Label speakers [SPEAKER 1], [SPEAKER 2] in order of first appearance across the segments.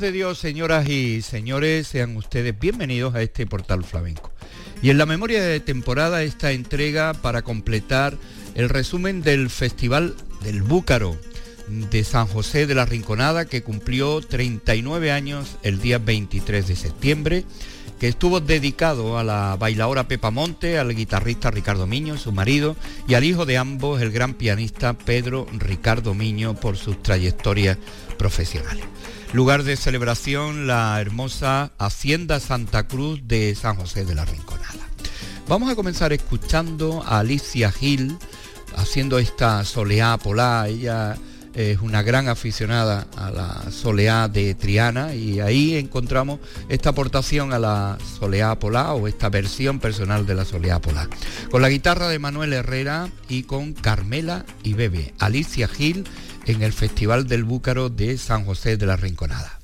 [SPEAKER 1] de Dios, señoras y señores, sean ustedes bienvenidos a este portal flamenco. Y en la memoria de temporada esta entrega para completar el resumen del Festival del Búcaro de San José de la Rinconada que cumplió 39 años el día 23 de septiembre, que estuvo dedicado a la bailadora Pepa Monte, al guitarrista Ricardo Miño, su marido, y al hijo de ambos, el gran pianista Pedro Ricardo Miño, por sus trayectorias profesionales. Lugar de celebración, la hermosa Hacienda Santa Cruz de San José de la Rinconada. Vamos a comenzar escuchando a Alicia Gil haciendo esta soleá polar. Ella es una gran aficionada a la soleá de Triana y ahí encontramos esta aportación a la soleá polar o esta versión personal de la soleá polar. Con la guitarra de Manuel Herrera y con Carmela y Bebe. Alicia Gil en el Festival del Búcaro de San José de la Rinconada.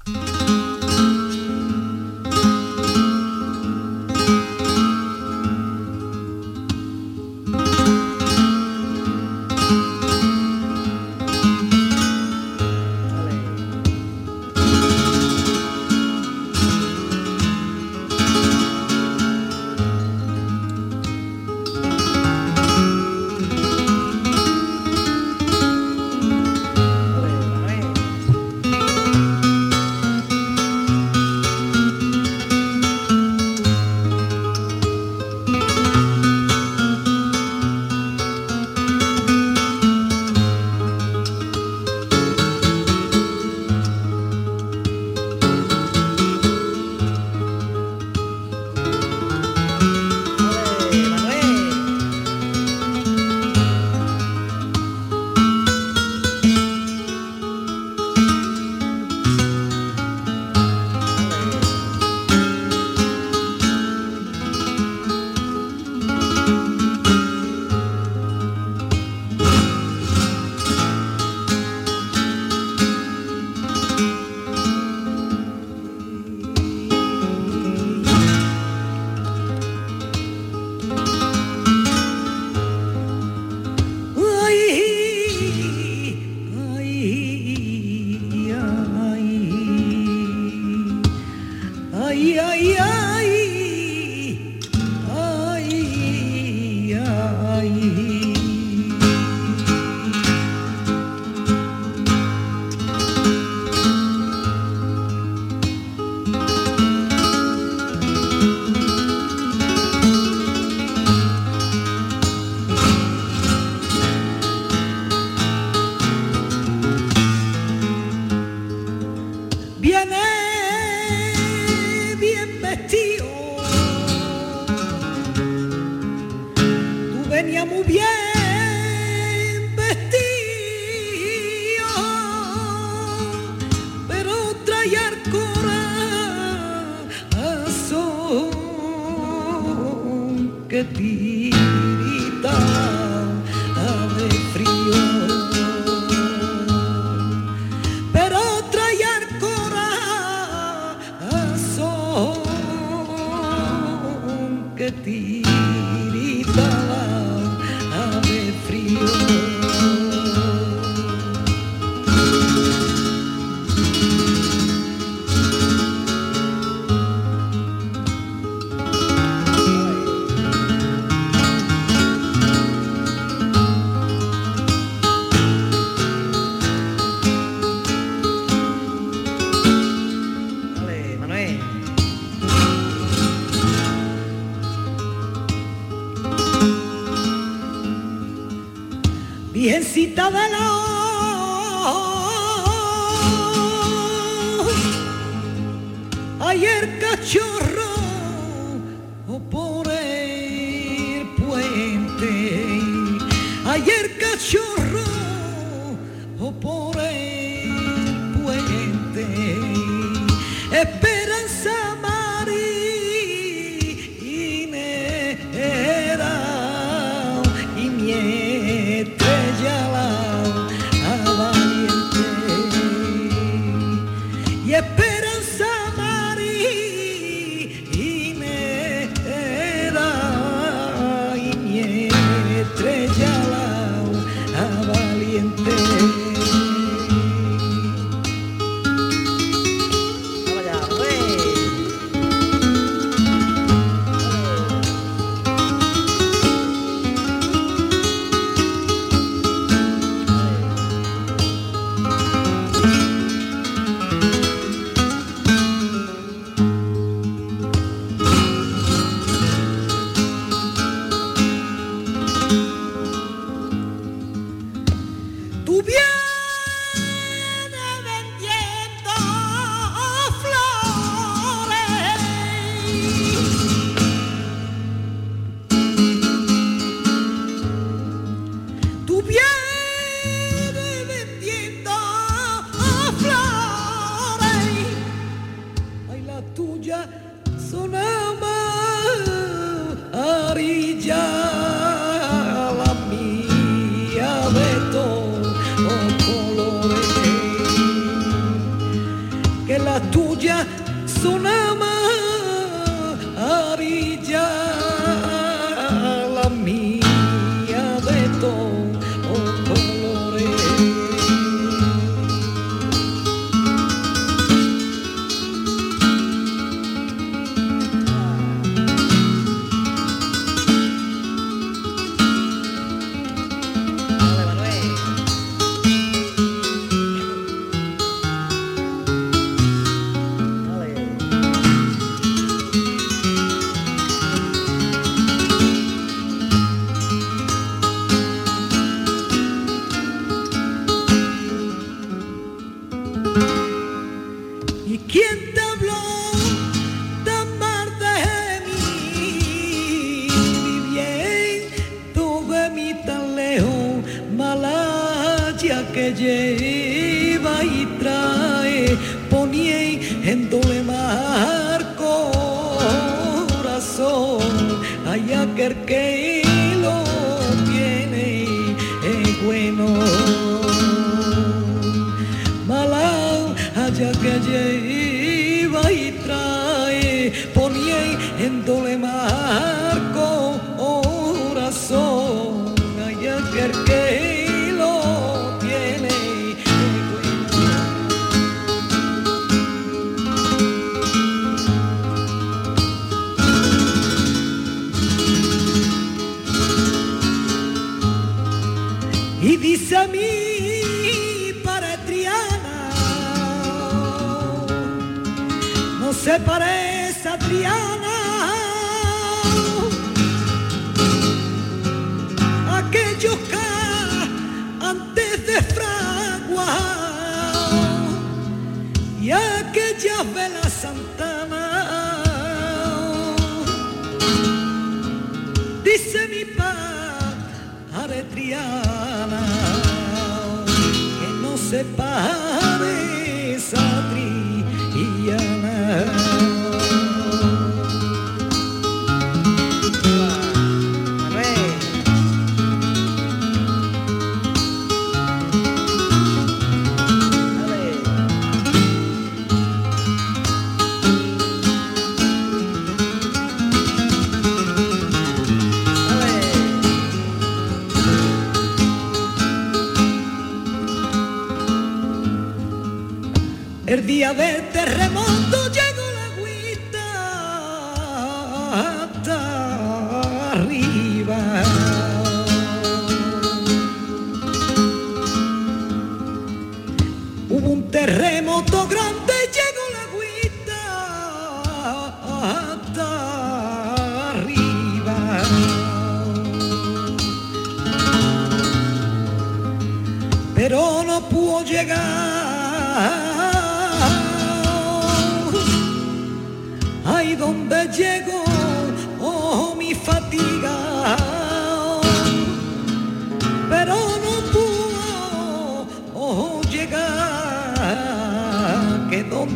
[SPEAKER 1] separar.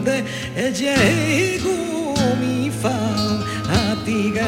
[SPEAKER 2] Donde llegó mi fatiga.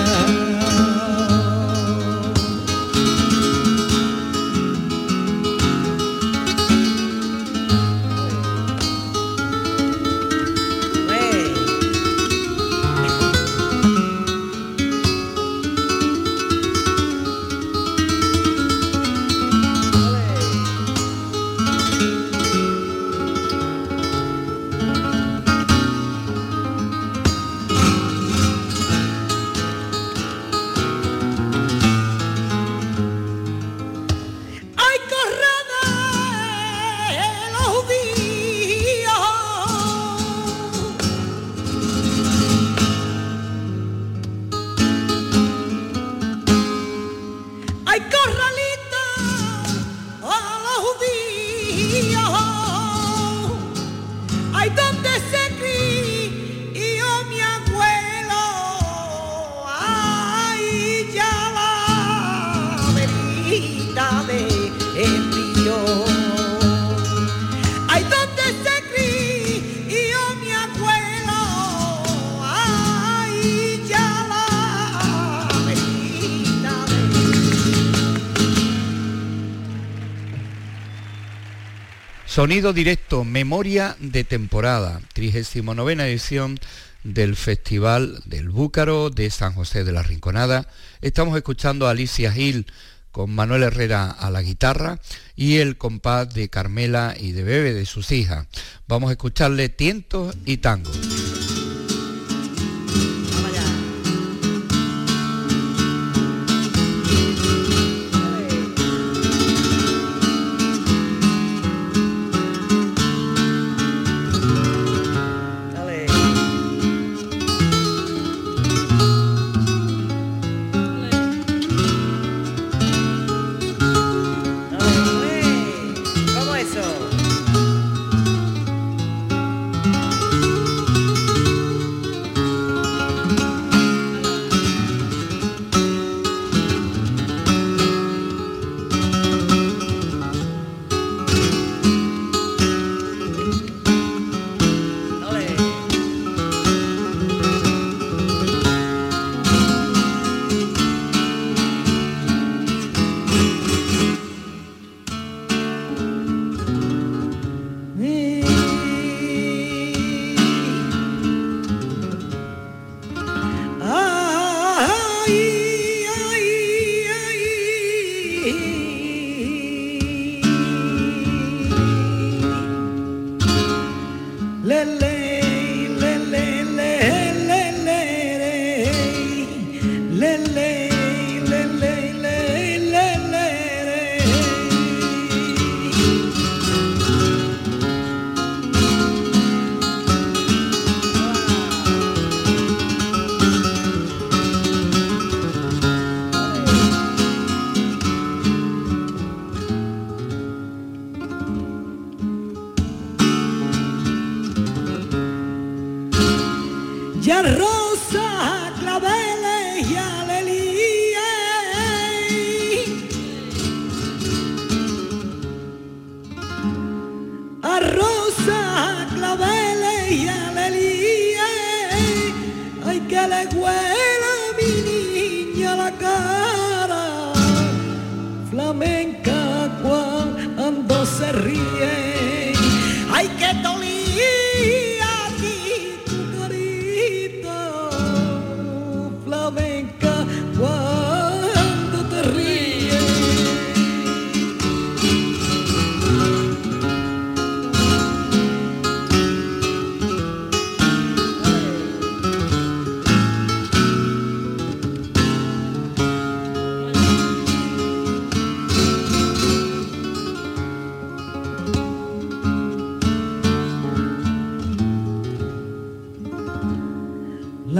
[SPEAKER 1] Sonido directo, memoria de temporada, 39 edición del Festival del Búcaro de San José de la Rinconada. Estamos escuchando a Alicia Gil con Manuel Herrera a la guitarra y el compás de Carmela y de Bebe de sus hijas. Vamos a escucharle tientos y tangos.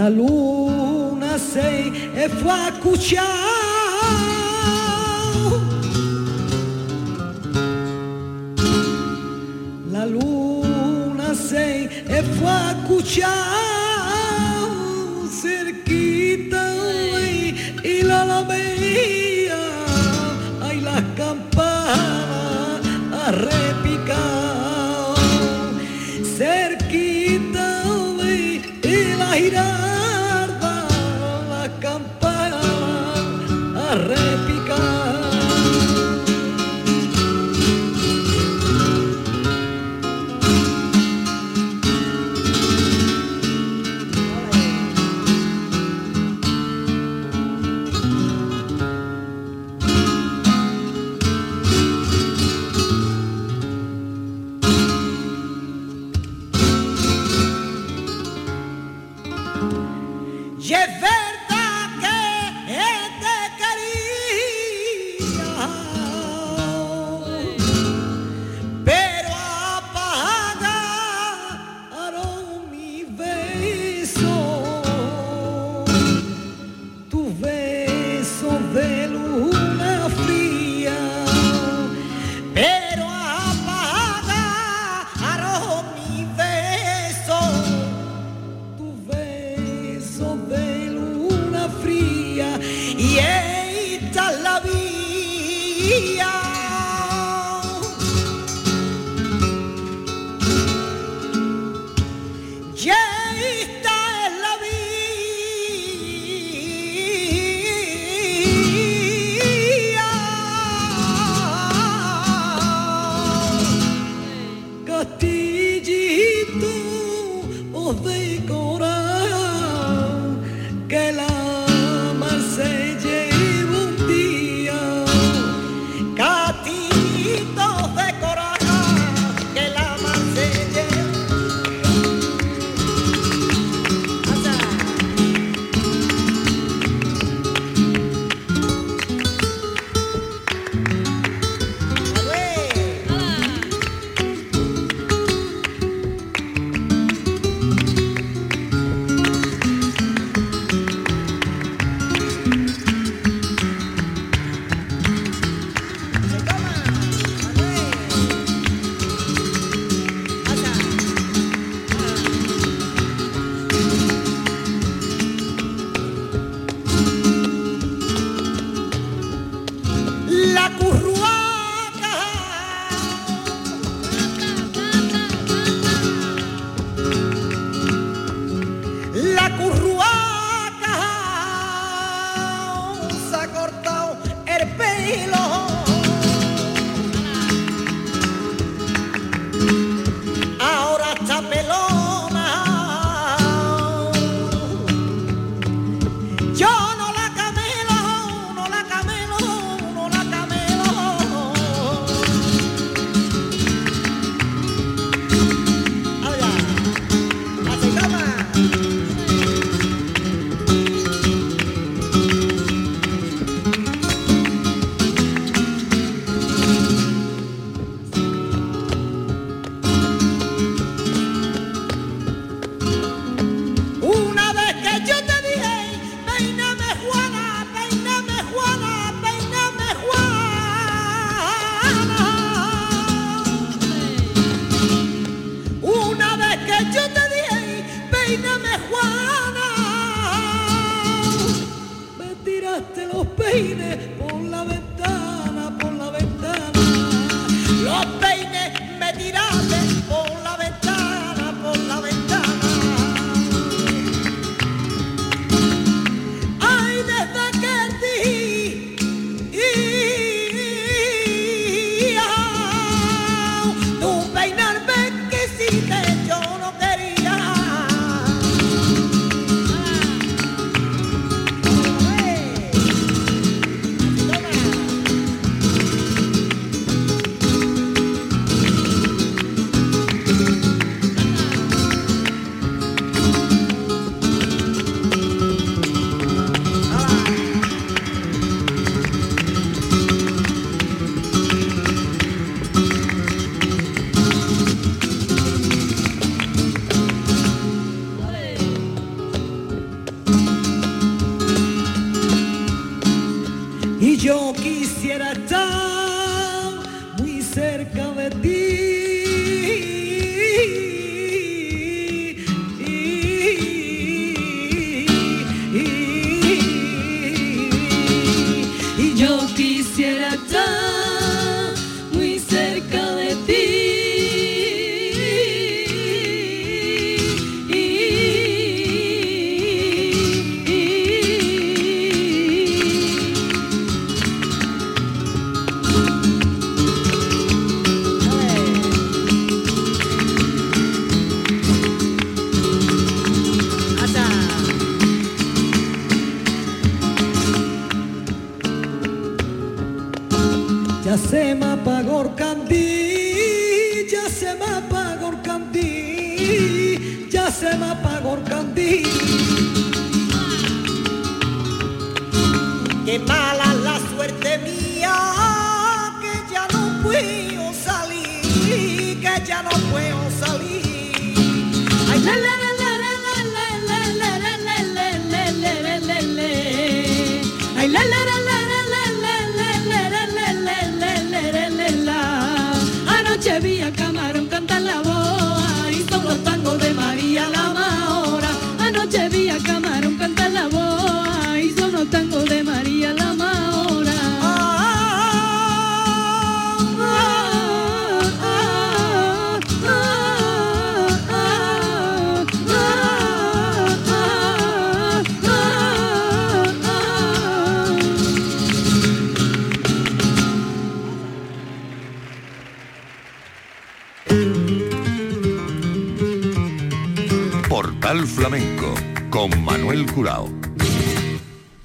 [SPEAKER 2] luna
[SPEAKER 3] sei e fa cuciare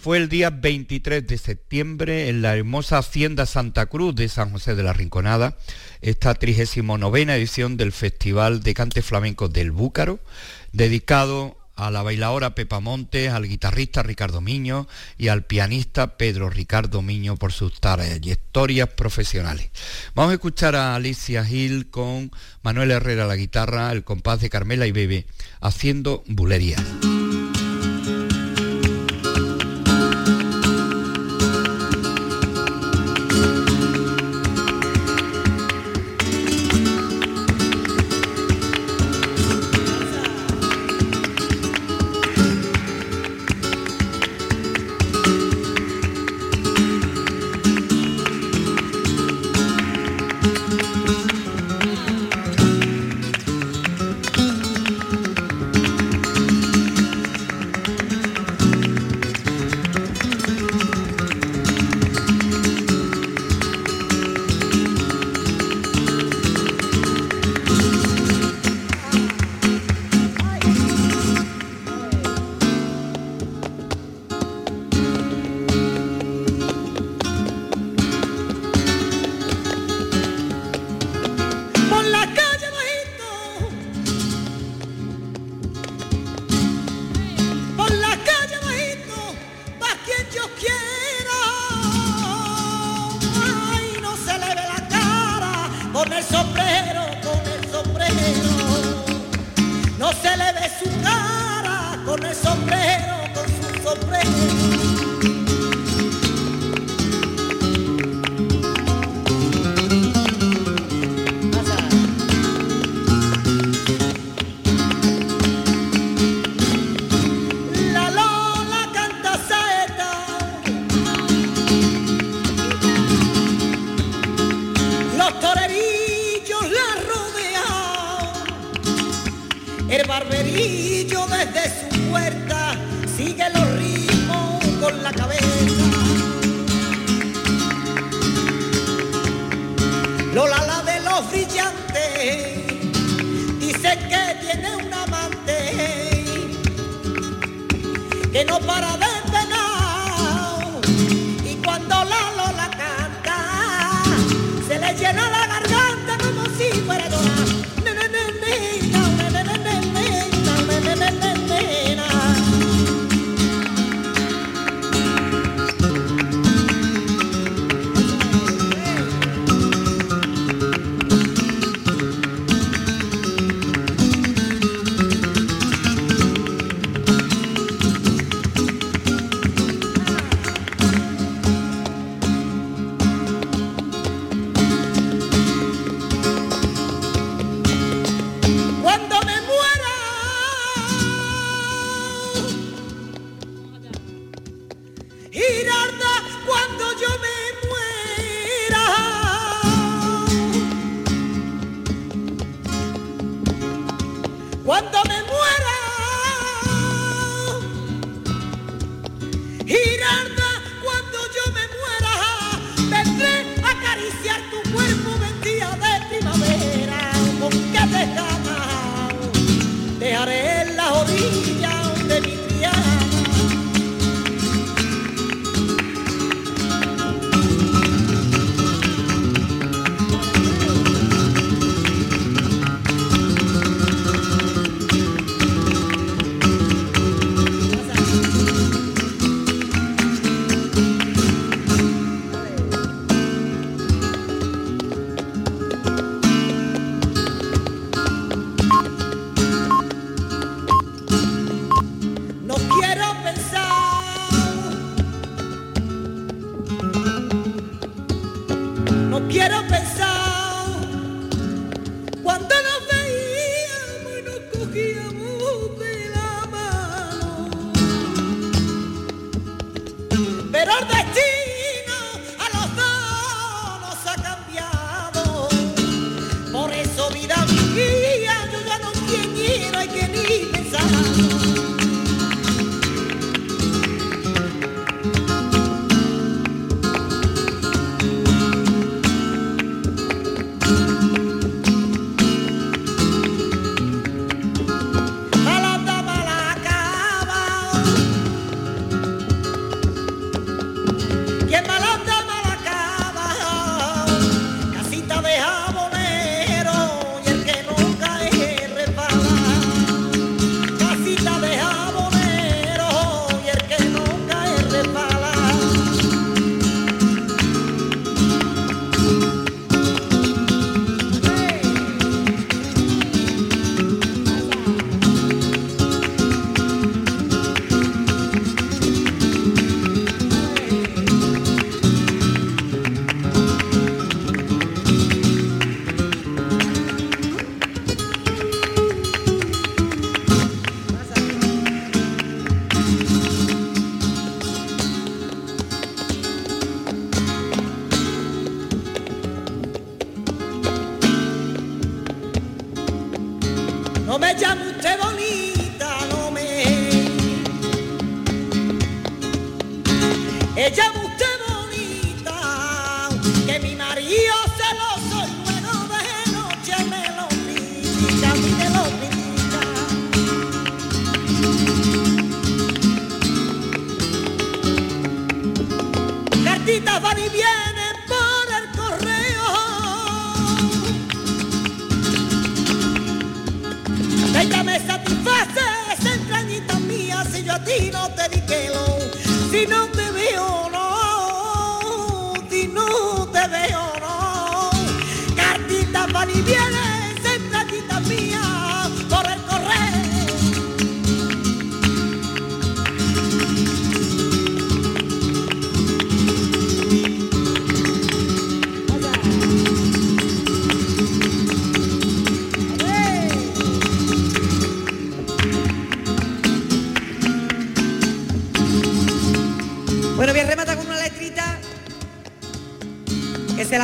[SPEAKER 4] Fue el día 23 de septiembre en la hermosa Hacienda Santa Cruz de San José de la Rinconada, esta 39 edición del Festival de Cante Flamenco del Búcaro, dedicado a la bailadora Pepa Montes, al guitarrista Ricardo Miño y al pianista Pedro Ricardo Miño por sus trayectorias profesionales. Vamos a escuchar a Alicia Gil con Manuel Herrera la guitarra, el compás de Carmela y Bebe, haciendo bulerías.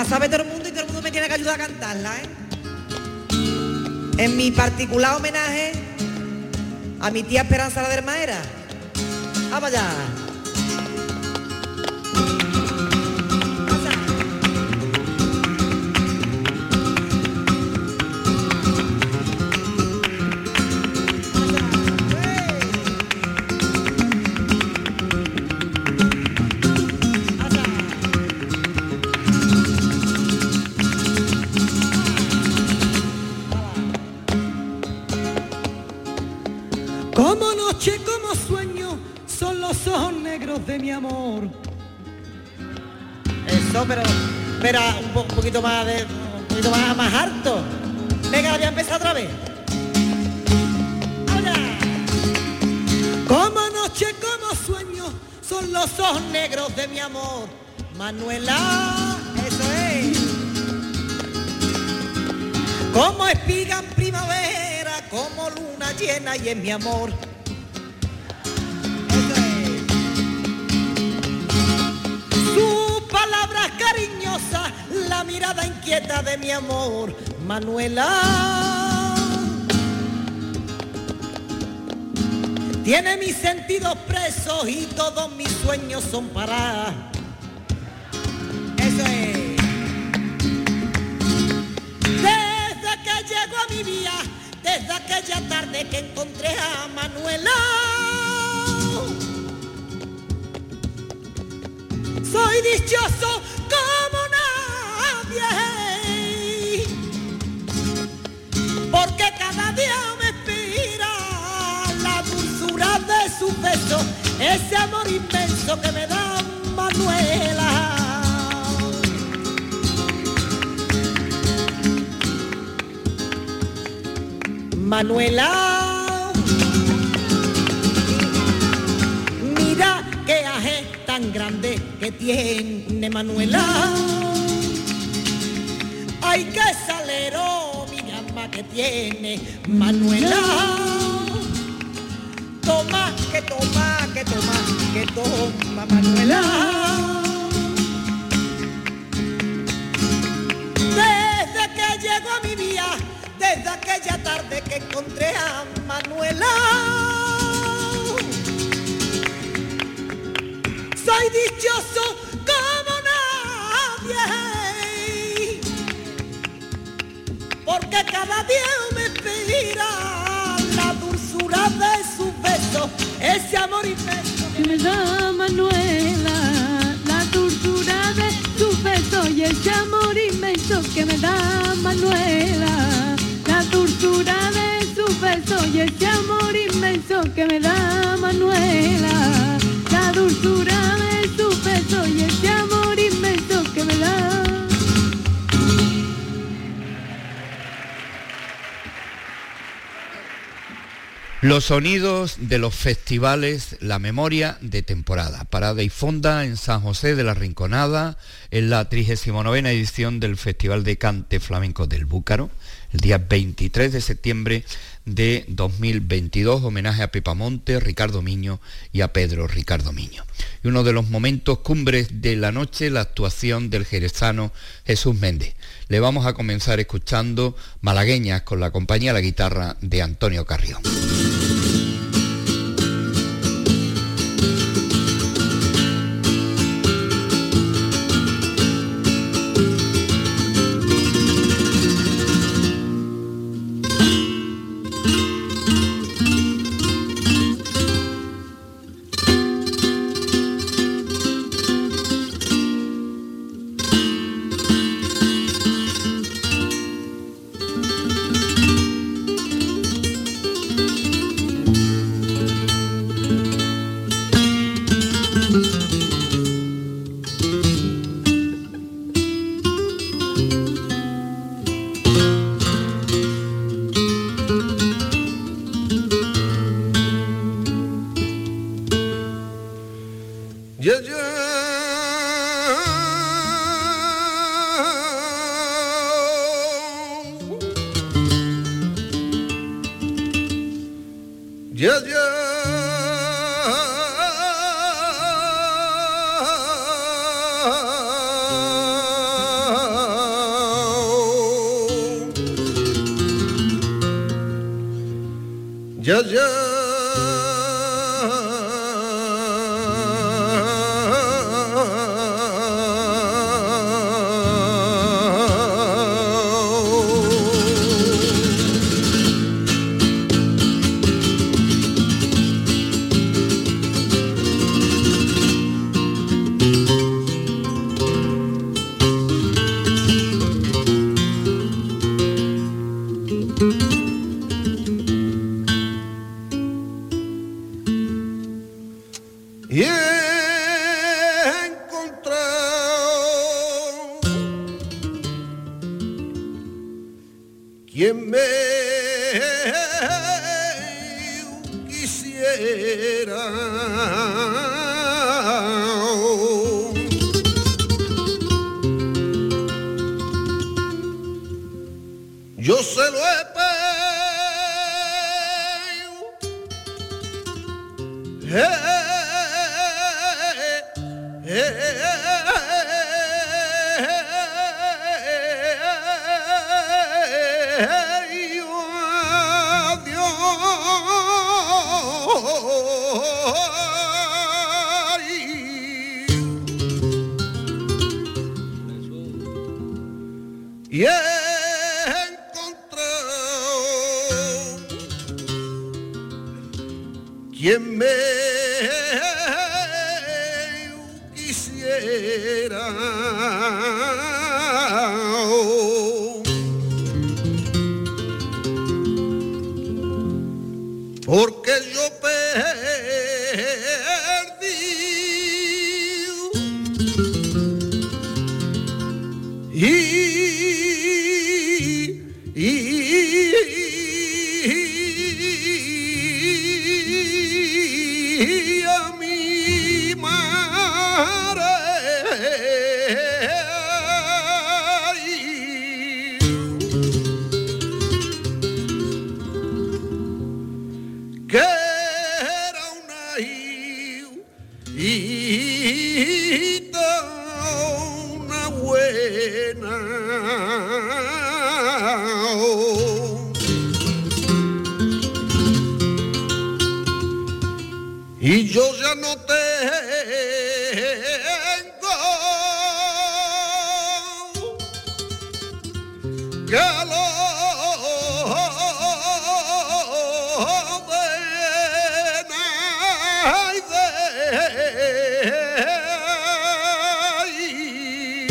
[SPEAKER 2] sabe todo el mundo y todo el mundo me tiene que ayudar a cantarla, ¿eh? En mi particular homenaje
[SPEAKER 1] a mi tía Esperanza la Dermaera. ¡Vamos allá! Pero un, po- un poquito más de, un poquito más, más alto. Venga, voy a empezar otra vez.
[SPEAKER 2] Como noche, como sueño, son los ojos negros de mi amor. Manuela,
[SPEAKER 1] Eso es.
[SPEAKER 2] como espiga en primavera, como luna llena y en mi amor. Cariñosas, la mirada inquieta de mi amor. Manuela. Tiene mis sentidos presos y todos mis sueños son para.
[SPEAKER 1] Eso es.
[SPEAKER 2] Desde que llego a mi vida, desde aquella tarde que encontré a Manuela. Soy dichoso ese amor inmenso que me da Manuela. Manuela, mira qué aje tan grande que tiene Manuela. Ay, qué salero, mi alma que tiene Manuela. Toma, que toma, que toma, que toma Manuela. Desde que llegó a mi vida, desde aquella tarde que encontré a Manuela. Soy dichoso como nadie, porque cada día me inspira ese amor inmenso.
[SPEAKER 5] que me da Manuela, la dulzura de tu beso y ese amor inmenso que me da Manuela, la dulzura de su beso y ese amor inmenso que me da Manuela, la dulzura de su beso y ese amor
[SPEAKER 4] Los sonidos de los festivales La Memoria de Temporada. Parada y fonda en San José de la Rinconada, en la 39 edición del Festival de Cante Flamenco del Búcaro, el día 23 de septiembre de 2022, homenaje a Pepamonte, Ricardo Miño y a Pedro Ricardo Miño. Y uno de los momentos cumbres de la noche, la actuación del jerezano Jesús Méndez. Le vamos a comenzar escuchando Malagueñas con la compañía la guitarra de Antonio Carrión.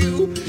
[SPEAKER 6] Vamos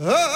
[SPEAKER 6] Ay,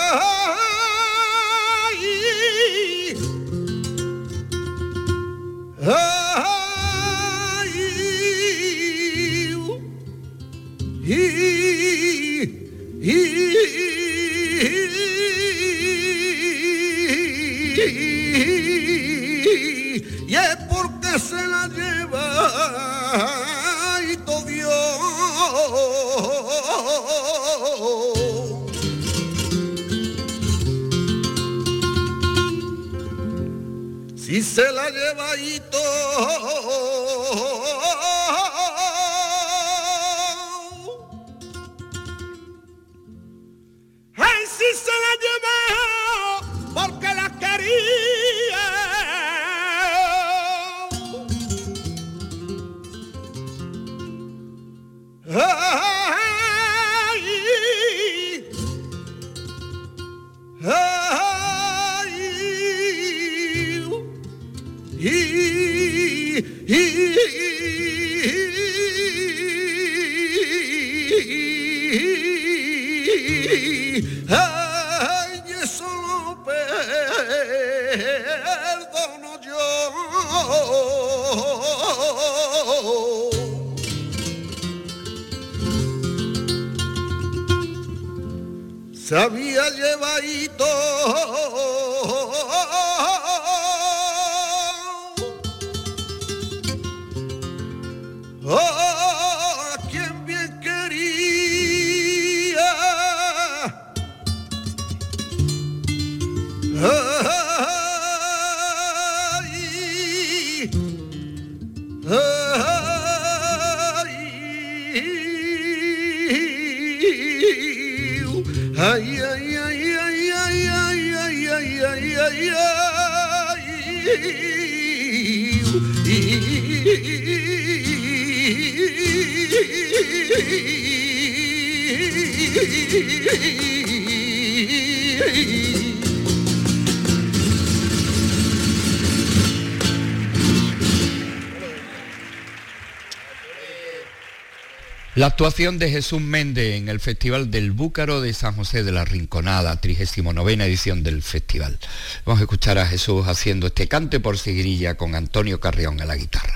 [SPEAKER 6] La actuación de Jesús Méndez en el Festival del Búcaro de San José de la Rinconada, 39 edición del festival. Vamos a escuchar a Jesús haciendo este cante por seguirilla con Antonio Carrión a la guitarra.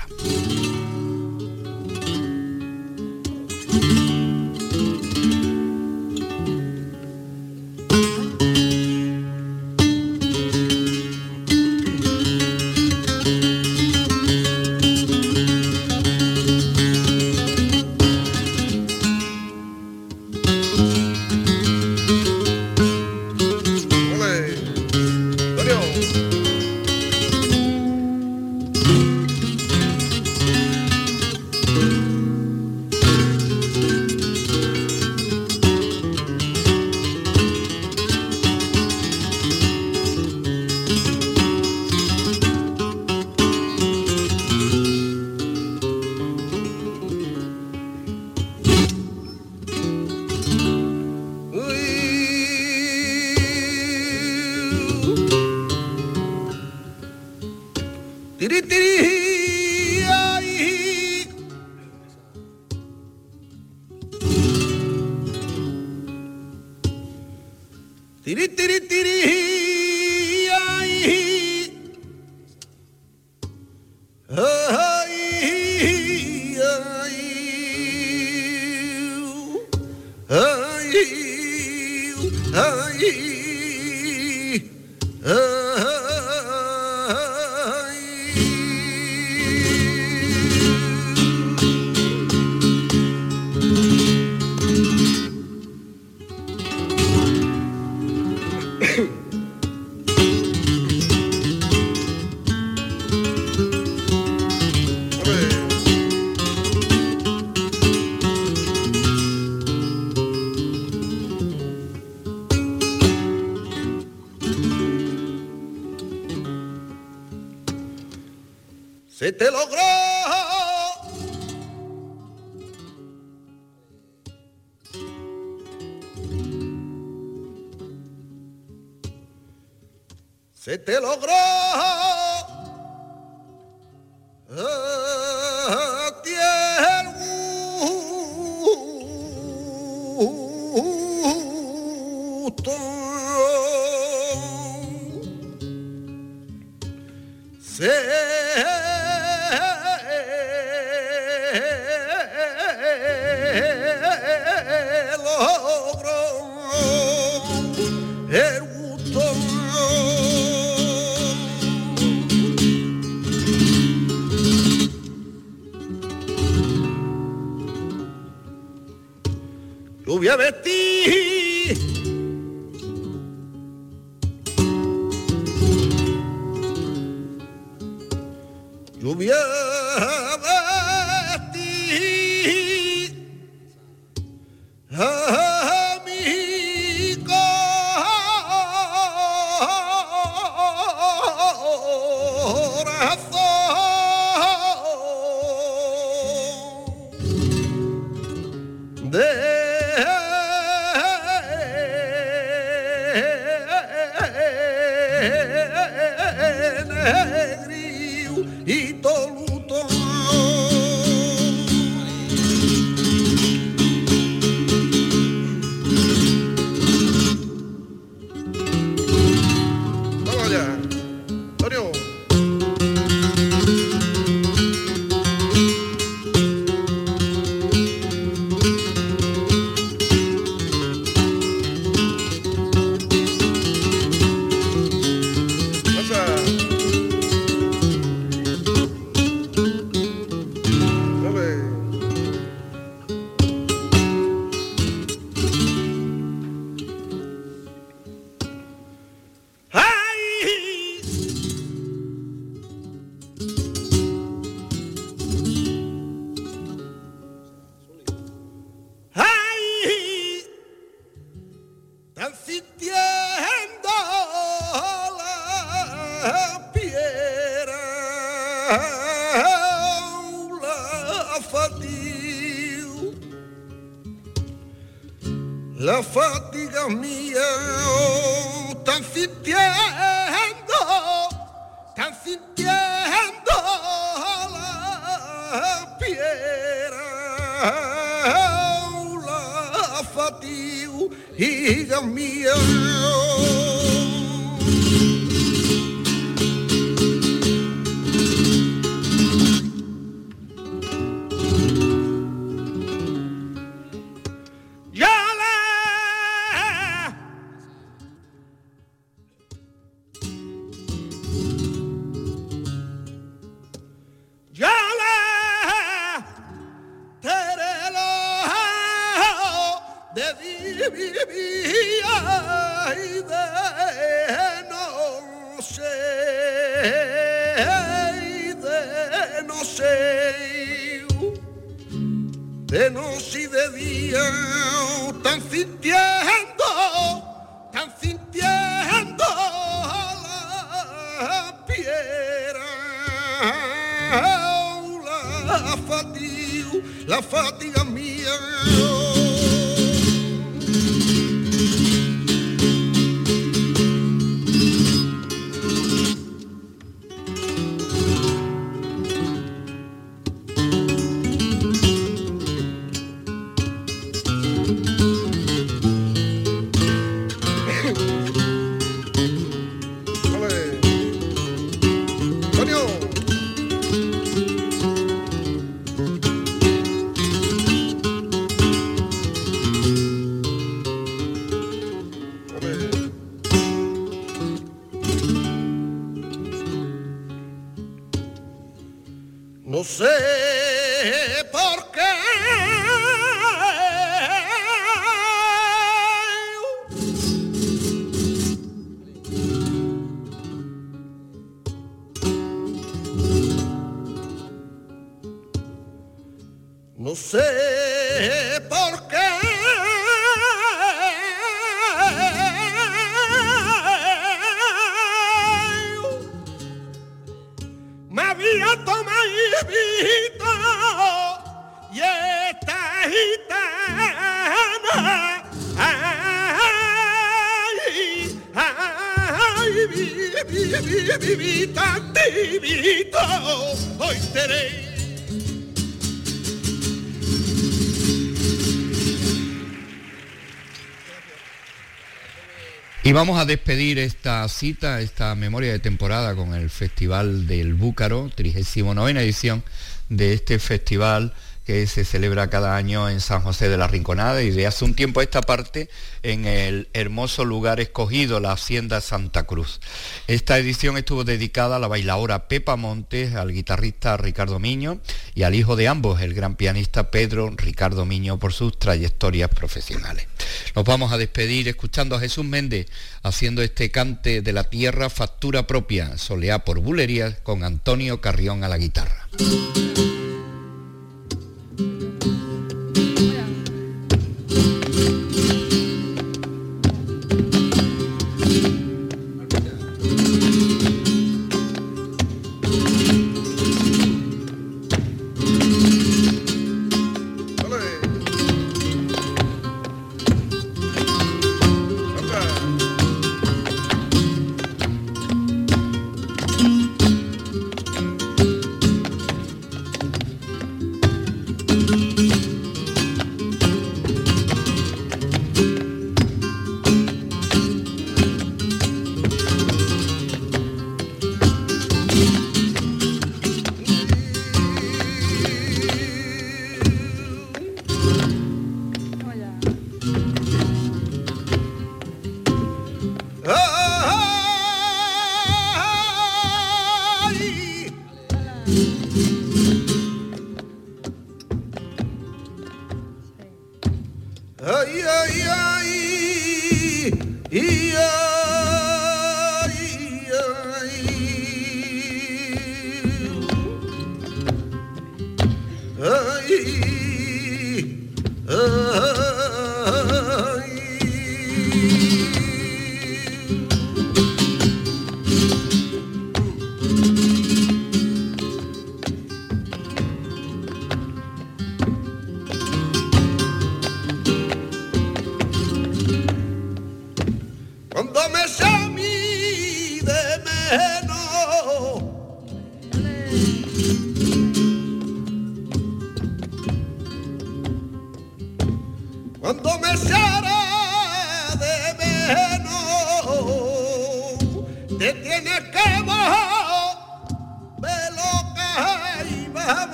[SPEAKER 7] Vamos
[SPEAKER 4] a despedir esta cita, esta memoria de temporada con el Festival del Búcaro, 39 edición de este festival que se celebra cada año en San José de la Rinconada y de hace un tiempo a esta parte en el hermoso lugar escogido, la Hacienda Santa Cruz. Esta edición estuvo dedicada a la bailadora Pepa Montes, al guitarrista Ricardo Miño y al hijo de ambos, el gran pianista Pedro Ricardo Miño, por sus trayectorias profesionales. Nos vamos a despedir escuchando a Jesús Méndez haciendo este cante de la tierra factura propia, soleá por bulerías, con Antonio Carrión a la guitarra.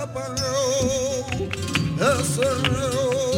[SPEAKER 6] I'll roll, up and roll.